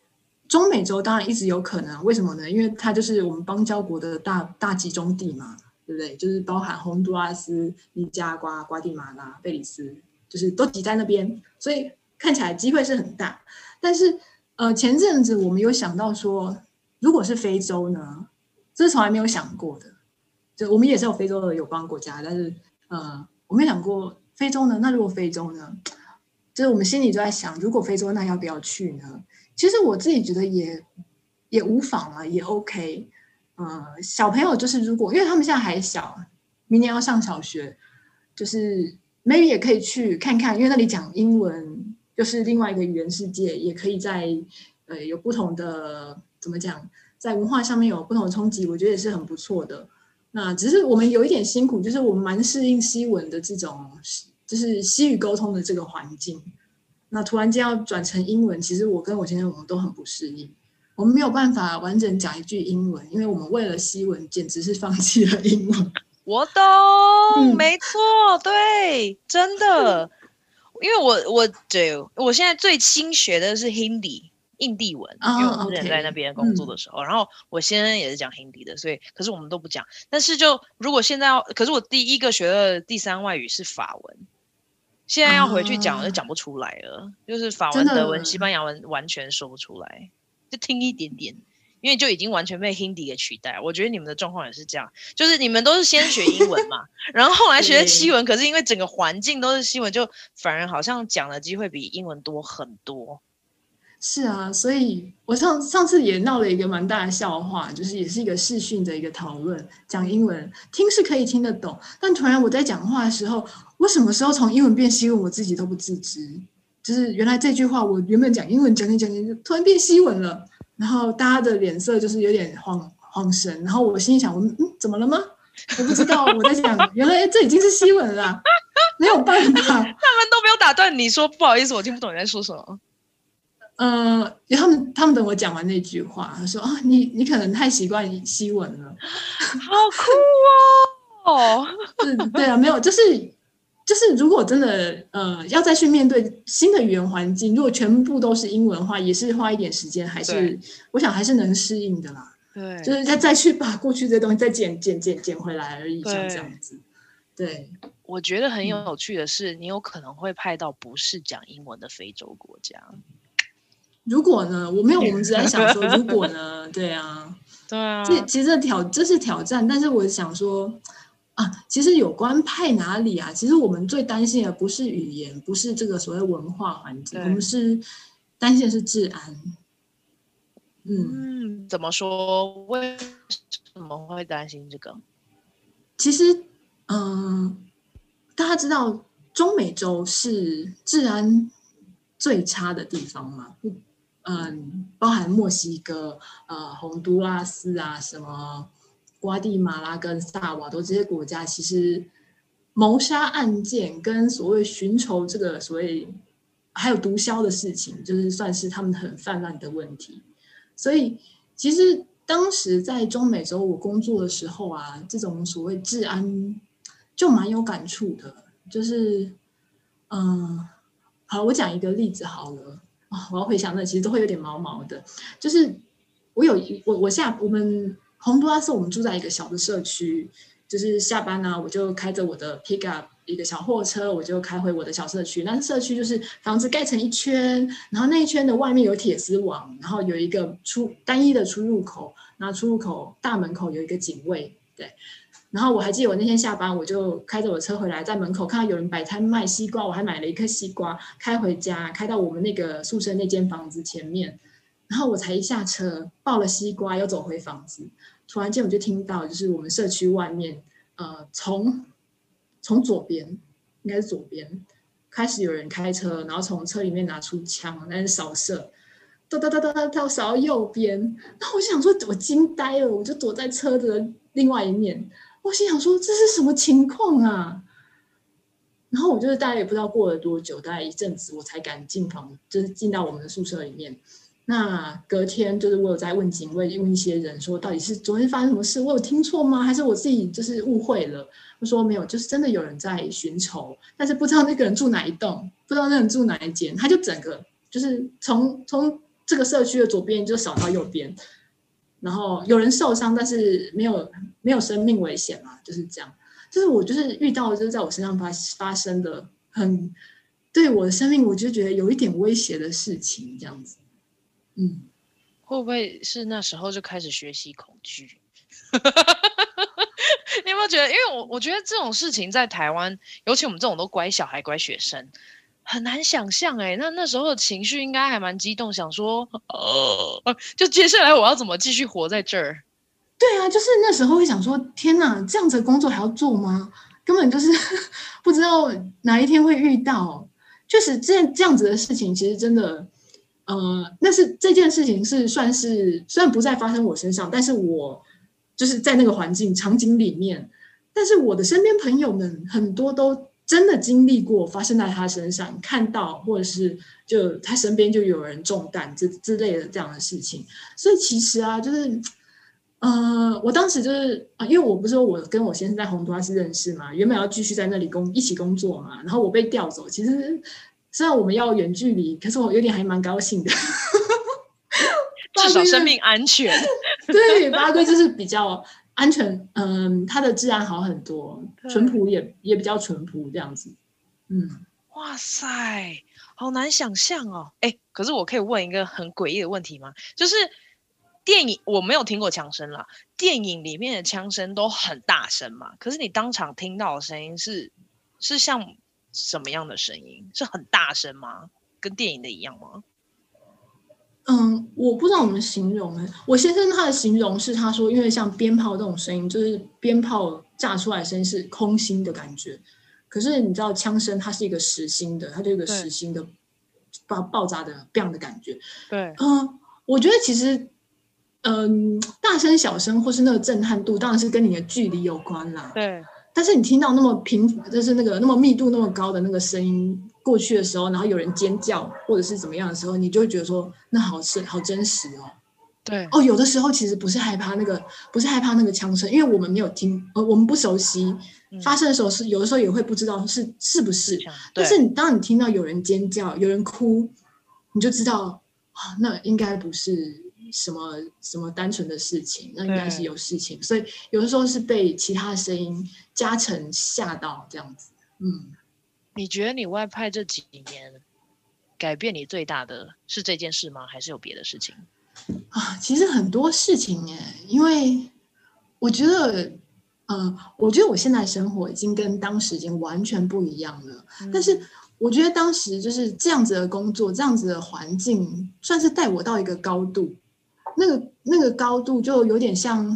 中美洲当然一直有可能，为什么呢？因为它就是我们邦交国的大大集中地嘛。对不对？就是包含洪都拉斯、尼加瓜、瓜地马拉、贝里斯，就是都挤在那边，所以看起来机会是很大。但是，呃，前阵子我们有想到说，如果是非洲呢？这是从来没有想过的。就我们也是有非洲的友邦国家，但是，呃，我没想过非洲呢。那如果非洲呢？就是我们心里就在想，如果非洲，那要不要去呢？其实我自己觉得也也无妨啊，也 OK。呃，小朋友就是如果，因为他们现在还小，明年要上小学，就是 maybe 也可以去看看，因为那里讲英文，就是另外一个语言世界，也可以在呃有不同的怎么讲，在文化上面有不同的冲击，我觉得也是很不错的。那只是我们有一点辛苦，就是我们蛮适应西文的这种，就是西语沟通的这个环境。那突然间要转成英文，其实我跟我先生我们都很不适应。我们没有办法完整讲一句英文，因为我们为了西文，简直是放弃了英文。我懂，嗯、没错，对，真的，因为我我对我现在最新学的是 Hindi 印地文，哦、因为我之前在那边工作的时候，嗯、然后我先生也是讲 Hindi 的，所以可是我们都不讲。但是就如果现在要，可是我第一个学的第三外语是法文，现在要回去讲，我就讲不出来了，啊、就是法文、德文、西班牙文完全说不出来。就听一点点，因为就已经完全被 Hindi 给取代。我觉得你们的状况也是这样，就是你们都是先学英文嘛，然后后来学西文，可是因为整个环境都是西文，就反而好像讲的机会比英文多很多。是啊，所以我上上次也闹了一个蛮大的笑话，就是也是一个视讯的一个讨论，讲英文听是可以听得懂，但突然我在讲话的时候，我什么时候从英文变西文，我自己都不自知。就是原来这句话，我原本讲英文讲讲讲讲，就突然变西文了，然后大家的脸色就是有点慌慌神，然后我心里想，我嗯，怎么了吗？我不知道我在讲，原来这已经是西文了，没有办法，他们都没有打断你说不好意思，我听不懂你在说什么。嗯、呃，他们他们等我讲完那句话，他说啊，你你可能太习惯西文了，好酷哦，是，对啊，没有，就是。就是如果真的呃要再去面对新的语言环境，如果全部都是英文的话，也是花一点时间，还是我想还是能适应的啦。对，就是再再去把过去这东西再捡捡捡捡回来而已，像这样子。对，我觉得很有趣的是，嗯、你有可能会派到不是讲英文的非洲国家。如果呢？我没有，我们只在想说，如果呢？对啊，对啊，这其实挑这是挑战，但是我想说。啊，其实有关派哪里啊？其实我们最担心的不是语言，不是这个所谓文化环境，我们是担心的是治安。嗯，嗯，怎么说？为什么会担心这个？其实，嗯、呃，大家知道中美洲是治安最差的地方吗？嗯，包含墨西哥、呃，洪都拉斯啊，什么。瓜地马拉跟萨瓦多这些国家，其实谋杀案件跟所谓寻仇这个所谓还有毒枭的事情，就是算是他们很泛滥的问题。所以，其实当时在中美洲我工作的时候啊，这种所谓治安就蛮有感触的。就是，嗯，好，我讲一个例子好了我要回想那其实都会有点毛毛的。就是我有一我我下我们。洪都拉斯，我们住在一个小的社区，就是下班呢、我就开着我的 pickup 一个小货车，我就开回我的小社区。那社区就是房子盖成一圈，然后那一圈的外面有铁丝网，然后有一个出单一的出入口，那出入口大门口有一个警卫。对，然后我还记得我那天下班，我就开着我车回来，在门口看到有人摆摊卖西瓜，我还买了一颗西瓜，开回家，开到我们那个宿舍那间房子前面，然后我才一下车，抱了西瓜，又走回房子。突然间，我就听到，就是我们社区外面，呃，从从左边，应该是左边，开始有人开车，然后从车里面拿出枪，那是扫射，哒哒哒哒哒，扫到右边。然后我就想说，我惊呆了，我就躲在车的另外一面。我心想说，这是什么情况啊？然后我就是大概也不知道过了多久，大概一阵子，我才敢进房，就是进到我们的宿舍里面。那隔天就是我有在问警卫，问一些人说，到底是昨天发生什么事？我有听错吗？还是我自己就是误会了？他说没有，就是真的有人在寻仇，但是不知道那个人住哪一栋，不知道那个人住哪一间，他就整个就是从从这个社区的左边就扫到右边，然后有人受伤，但是没有没有生命危险嘛，就是这样。就是我就是遇到就是在我身上发发生的很对我的生命，我就觉得有一点威胁的事情，这样子。嗯，会不会是那时候就开始学习恐惧？你有没有觉得？因为我我觉得这种事情在台湾，尤其我们这种都乖小孩、乖学生。很难想象哎，那那时候的情绪应该还蛮激动，想说，呃，就接下来我要怎么继续活在这儿？对啊，就是那时候会想说，天哪，这样子的工作还要做吗？根本就是 不知道哪一天会遇到。确实这这样子的事情，其实真的，呃，那是这件事情是算是虽然不再发生我身上，但是我就是在那个环境场景里面，但是我的身边朋友们很多都。真的经历过发生在他身上，看到或者是就他身边就有人中弹之之类的这样的事情，所以其实啊，就是呃，我当时就是啊，因为我不是说我跟我先生在洪都拉斯认识嘛，原本要继续在那里工一起工作嘛，然后我被调走，其实虽然我们要远距离，可是我有点还蛮高兴的，至少生命安全。对，巴圭就是比较。安全，嗯，它的治安好很多，淳朴也也比较淳朴这样子，嗯，哇塞，好难想象哦，哎，可是我可以问一个很诡异的问题吗？就是电影我没有听过枪声啦，电影里面的枪声都很大声嘛，可是你当场听到的声音是是像什么样的声音？是很大声吗？跟电影的一样吗？嗯，我不知道怎么形容哎。我先生他的形容是，他说，因为像鞭炮这种声音，就是鞭炮炸出来声音是空心的感觉。可是你知道，枪声它是一个实心的，它就一个实心的爆爆炸的这样的感觉。对，嗯，我觉得其实，嗯，大声小声或是那个震撼度，当然是跟你的距离有关啦。对。但是你听到那么频，就是那个那么密度那么高的那个声音过去的时候，然后有人尖叫或者是怎么样的时候，你就会觉得说那好是好真实哦。对哦，有的时候其实不是害怕那个，不是害怕那个枪声，因为我们没有听，呃，我们不熟悉发生的时候是有的时候也会不知道是是不是。但是你当你听到有人尖叫、有人哭，你就知道啊，那应该不是。什么什么单纯的事情，那应该是有事情，所以有的时候是被其他的声音加成吓到这样子。嗯，你觉得你外派这几年改变你最大的是这件事吗？还是有别的事情？啊，其实很多事情耶，因为我觉得，呃，我觉得我现在生活已经跟当时已经完全不一样了。嗯，但是我觉得当时就是这样子的工作，这样子的环境，算是带我到一个高度。那个那个高度就有点像，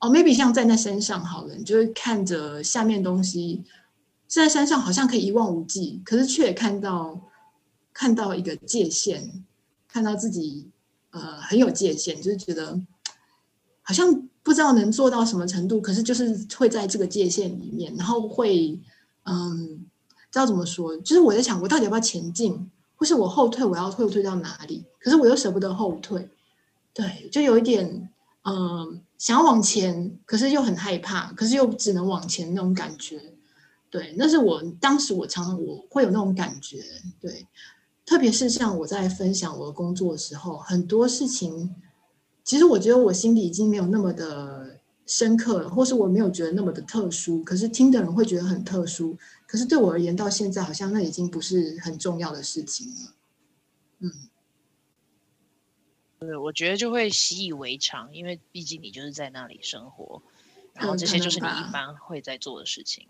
哦，maybe 像站在山上好了，你就会看着下面东西，站在山上好像可以一望无际，可是却也看到看到一个界限，看到自己呃很有界限，就是觉得好像不知道能做到什么程度，可是就是会在这个界限里面，然后会嗯，知道怎么说，就是我在想，我到底要不要前进，或是我后退，我要退不退到哪里？可是我又舍不得后退。对，就有一点，嗯、想要往前，可是又很害怕，可是又只能往前那种感觉。对，那是我当时我常常我会有那种感觉。对，特别是像我在分享我的工作的时候，很多事情，其实我觉得我心里已经没有那么的深刻了，或是我没有觉得那么的特殊，可是听的人会觉得很特殊。可是对我而言，到现在好像那已经不是很重要的事情了。嗯。对，我觉得就会习以为常，因为毕竟你就是在那里生活，然后这些就是你一般会在做的事情。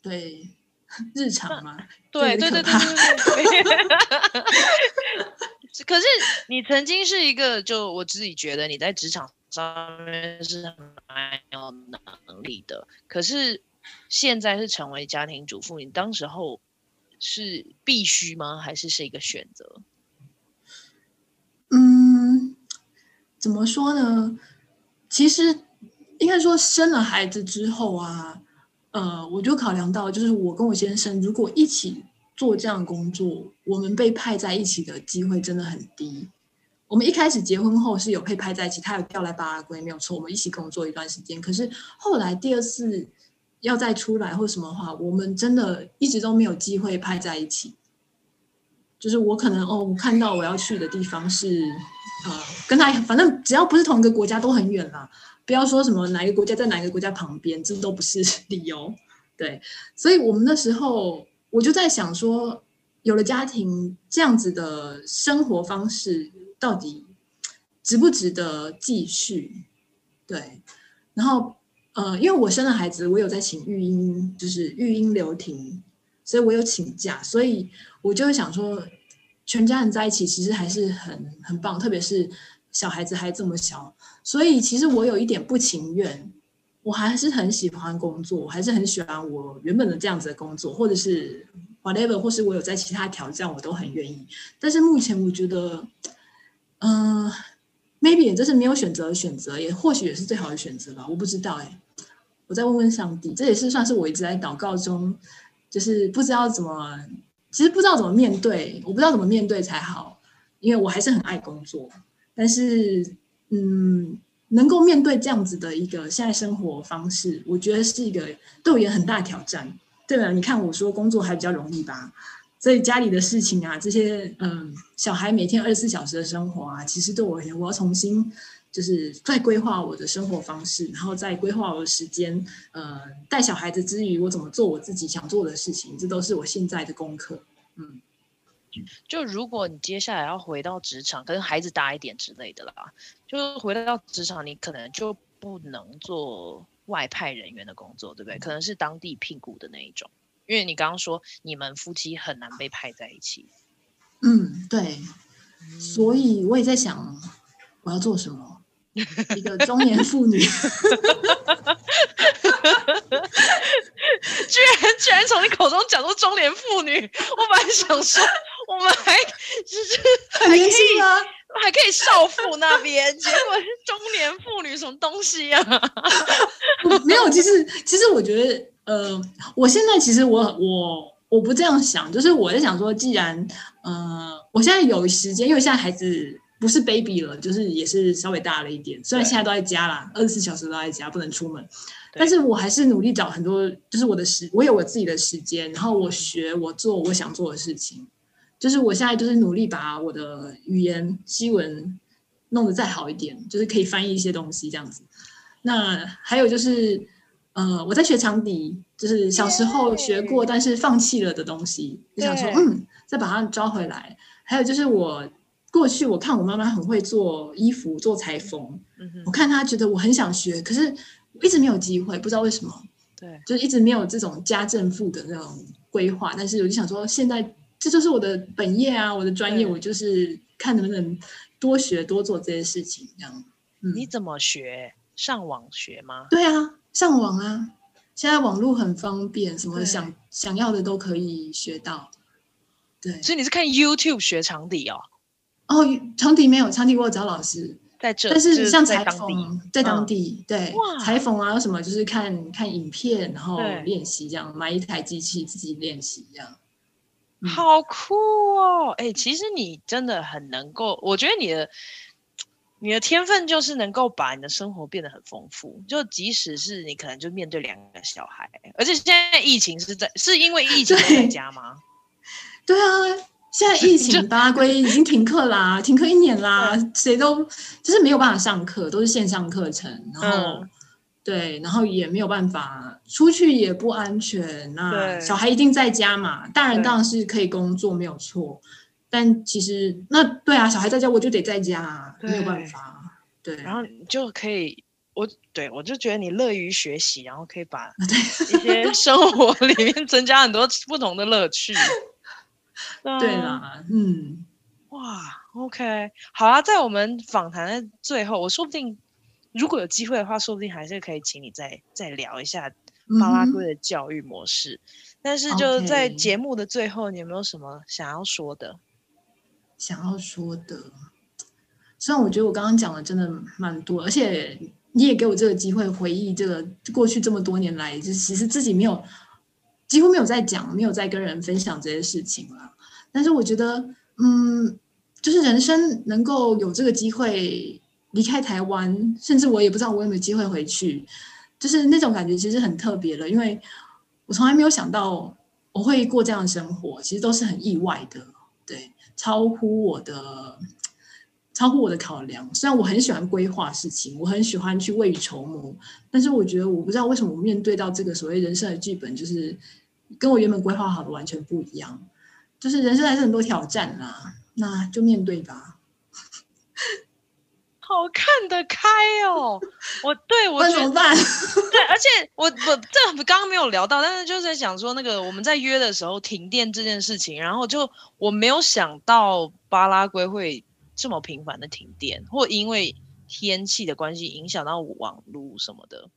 对，日常嘛。对对对对对对。可是你曾经是一个，就我自己觉得你在职场上面是蛮有能力的，可是现在是成为家庭主妇，你当时候是必须吗？还是是一个选择？嗯，怎么说呢？其实应该说，生了孩子之后啊，呃，我就考量到，就是我跟我先生如果一起做这样的工作，我们被派在一起的机会真的很低。我们一开始结婚后是有被派在一起，他有调来巴拉圭，没有错，我们一起工作一段时间。可是后来第二次要再出来或什么话，我们真的一直都没有机会派在一起。就是我可能哦，我看到我要去的地方是呃，跟他反正只要不是同一个国家都很远啦。不要说什么哪一个国家在哪一个国家旁边，这都不是 理由。对，所以我们那时候我就在想说，有了家庭这样子的生活方式，到底值不值得继续？对，然后呃，因为我生了孩子，我有在请育婴，就是育婴留停，所以我有请假，所以我就会想说，全家人在一起其实还是很很棒，特别是小孩子还这么小，所以其实我有一点不情愿。我还是很喜欢工作，我还是很喜欢我原本的这样子的工作，或者是 whatever，或是我有在其他挑战，我都很愿意。但是目前我觉得，嗯、，maybe 这是没有选择的选择，也或许也是最好的选择吧。我不知道哎，我再问问上帝。这也是算是我一直在祷告中，就是不知道怎么，其实不知道怎么面对，我不知道怎么面对才好，因为我还是很爱工作，但是嗯。能够面对这样子的一个现在生活方式，我觉得是一个对我也很大挑战。对了，你看我说工作还比较容易吧，所以家里的事情啊，这些嗯，小孩每天二十四小时的生活啊，其实对我而言，我要重新就是在规划我的生活方式，然后在规划我的时间。呃，带小孩子之余，我怎么做我自己想做的事情，这都是我现在的功课。嗯。就如果你接下来要回到职场，可能孩子大一点之类的啦，就回到职场，你可能就不能做外派人员的工作，对不对？可能是当地聘雇的那一种，因为你刚刚说你们夫妻很难被派在一起。嗯，对。所以我也在想，我要做什么？一个中年妇女。居然居然从你口中讲出中年妇女，我本来想说。我们还就是还可以啊，还可以少妇那边，结果是中年妇女，什么东西啊？没有，其实其实我觉得，呃，我现在其实我我我不这样想，就是我在想说，既然呃，我现在有时间，因为现在孩子不是 baby 了，就是也是稍微大了一点，虽然现在都在家啦，二十四小时都在家，不能出门，但是我还是努力找很多，就是我的时，我有我自己的时间，然后我学，我做我想做的事情。就是我现在就是努力把我的语言西文弄得再好一点，就是可以翻译一些东西这样子。那还有就是，呃，我在学长笛，就是小时候学过但是放弃了的东西，就想说，嗯，再把它抓回来。还有就是我过去我看我妈妈很会做衣服做裁缝，我看她觉得我很想学，可是一直没有机会，不知道为什么。对，就一直没有这种家政妇的那种规划。但是我就想说，现在。这就是我的本业啊，我的专业，我就是看能不能多学多做这些事情，这样。嗯，你怎么学？上网学吗？对啊，上网啊，现在网络很方便，什么想想要的都可以学到。对，所以你是看 YouTube 学长笛哦？哦，长笛没有，长笛我有找老师在这，但是像裁缝在当地，对，裁缝啊什么就是看看影片，然后练习这样，买一台机器自己练习这样。好酷哦！哎、欸，其实你真的很能够，我觉得你的你的天分就是能够把你的生活变得很丰富。就即使是你可能就面对两个小孩，而且现在疫情是在是因为疫情在家吗？对，对啊，现在 疫情巴拉圭已经停课啦，停课一年啦，谁都就是没有办法上课，都是线上课程，然后。嗯对，然后也没有办法出去，也不安全。那小孩一定在家嘛？大人当然是可以工作，没有错。但其实那对啊，小孩在家，我就得在家，没有办法。对，然后你就可以，我对我就觉得你乐于学习，然后可以把一些生活里面增加很多不同的乐趣。对啦，嗯，哇，OK，好啊，在我们访谈的最后，我说不定。如果有机会的话，说不定还是可以请你再再聊一下巴拉圭的教育模式。嗯、但是就在节目的最后，你有没有什么想要说的？想要说的，虽然我觉得我刚刚讲的真的蛮多，而且你也给我这个机会回忆这个过去这么多年来，就其实自己没有几乎没有在讲，没有在跟人分享这些事情了。但是我觉得，嗯，就是人生能够有这个机会。离开台湾，甚至我也不知道我有没有机会回去，就是那种感觉其实很特别的，因为我从来没有想到我会过这样的生活，其实都是很意外的，对，超乎我的超乎我的考量。虽然我很喜欢规划事情，我很喜欢去未雨绸缪，但是我觉得我不知道为什么我面对到这个所谓人生的剧本，就是跟我原本规划好的完全不一样。就是人生还是很多挑战啦，那就面对吧。好看得开哦，我对我怎么办？对，而且我我这刚刚没有聊到，但是就是在想说那个我们在约的时候停电这件事情，然后就我没有想到巴拉圭会这么频繁的停电，或因为天气的关系影响到网路什么的。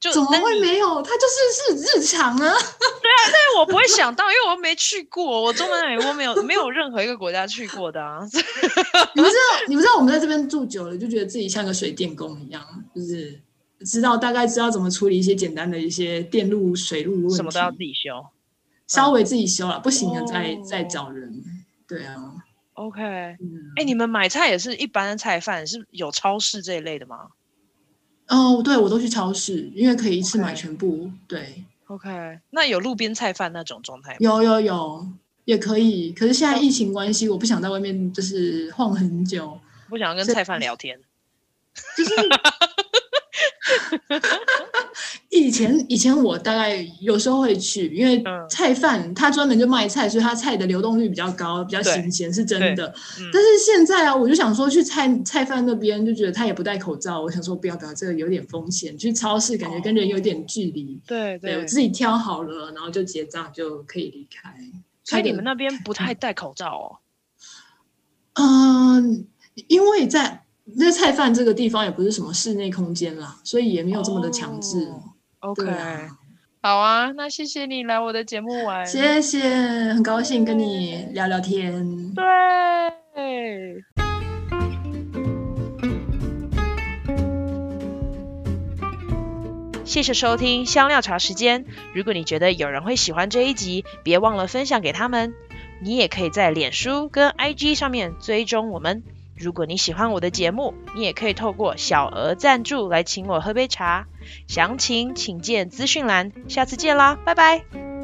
就怎么会没有？它就是是日常啊。对啊，但是我不会想到，因为我没去过，我中南美国没有没有任何一个国家去过的啊。你不知道，你不知道我们在这边住久了，就觉得自己像个水电工一样，就是知道大概知道怎么处理一些简单的一些电路、水路问题，什么都要自己修，稍微自己修了，不行了再再找人。对啊，OK，哎、嗯欸，你们买菜也是一般的菜饭，是有超市这一类的吗？哦，对，我都去超市，因为可以一次买全部。对，OK，那有路边菜贩那种状态吗？有有有，也可以。可是现在疫情关系，我不想在外面就是晃很久，不想跟菜贩聊天，就是。以前以前我大概有时候会去，因为菜贩他专门就卖菜，所以他菜的流动率比较高，比较新鲜，是真的。嗯、但是现在啊，我就想说去菜菜贩那边，就觉得他也不戴口罩，我想说不要不要，这个有点风险。去超市感觉跟人有点距离，哦、对对，对，我自己挑好了，然后就结账就可以离开。所以你们那边不太戴口罩哦？嗯，因为在那菜贩这个地方也不是什么室内空间啦，所以也没有这么的强制。哦 OK，好啊，那谢谢你来我的节目玩，谢谢，很高兴跟你聊聊天。对，谢谢收听香料茶时间。如果你觉得有人会喜欢这一集，别忘了分享给他们。你也可以在脸书跟 IG 上面追踪我们。如果你喜欢我的节目，你也可以透过小额赞助来请我喝杯茶，详情请见资讯栏。下次见啦，拜拜。